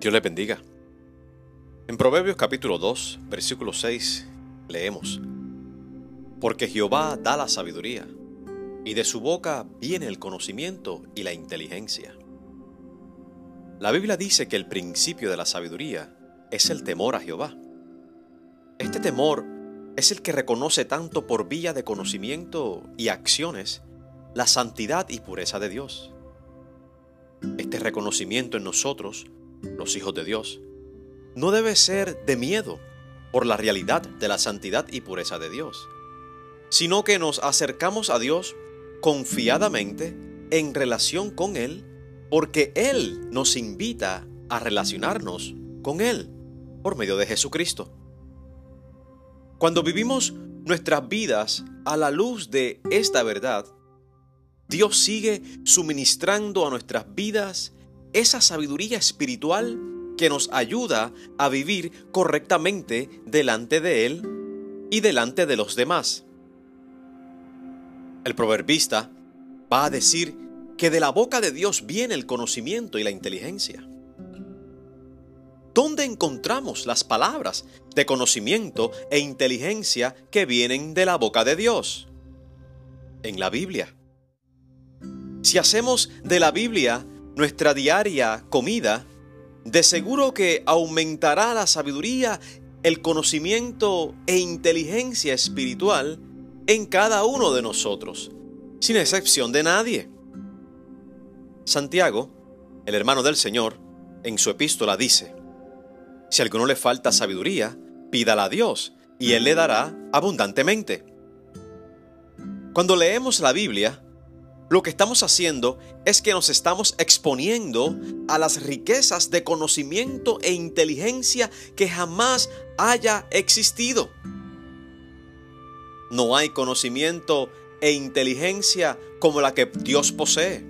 Dios le bendiga. En Proverbios capítulo 2, versículo 6, leemos, Porque Jehová da la sabiduría, y de su boca viene el conocimiento y la inteligencia. La Biblia dice que el principio de la sabiduría es el temor a Jehová. Este temor es el que reconoce tanto por vía de conocimiento y acciones la santidad y pureza de Dios. Este reconocimiento en nosotros los hijos de Dios, no debe ser de miedo por la realidad de la santidad y pureza de Dios, sino que nos acercamos a Dios confiadamente en relación con Él, porque Él nos invita a relacionarnos con Él por medio de Jesucristo. Cuando vivimos nuestras vidas a la luz de esta verdad, Dios sigue suministrando a nuestras vidas esa sabiduría espiritual que nos ayuda a vivir correctamente delante de Él y delante de los demás. El proverbista va a decir que de la boca de Dios viene el conocimiento y la inteligencia. ¿Dónde encontramos las palabras de conocimiento e inteligencia que vienen de la boca de Dios? En la Biblia. Si hacemos de la Biblia nuestra diaria comida, de seguro que aumentará la sabiduría, el conocimiento e inteligencia espiritual en cada uno de nosotros, sin excepción de nadie. Santiago, el hermano del Señor, en su epístola dice, Si a alguno le falta sabiduría, pídala a Dios, y Él le dará abundantemente. Cuando leemos la Biblia, lo que estamos haciendo es que nos estamos exponiendo a las riquezas de conocimiento e inteligencia que jamás haya existido. No hay conocimiento e inteligencia como la que Dios posee.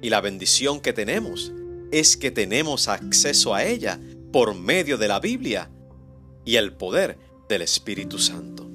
Y la bendición que tenemos es que tenemos acceso a ella por medio de la Biblia y el poder del Espíritu Santo.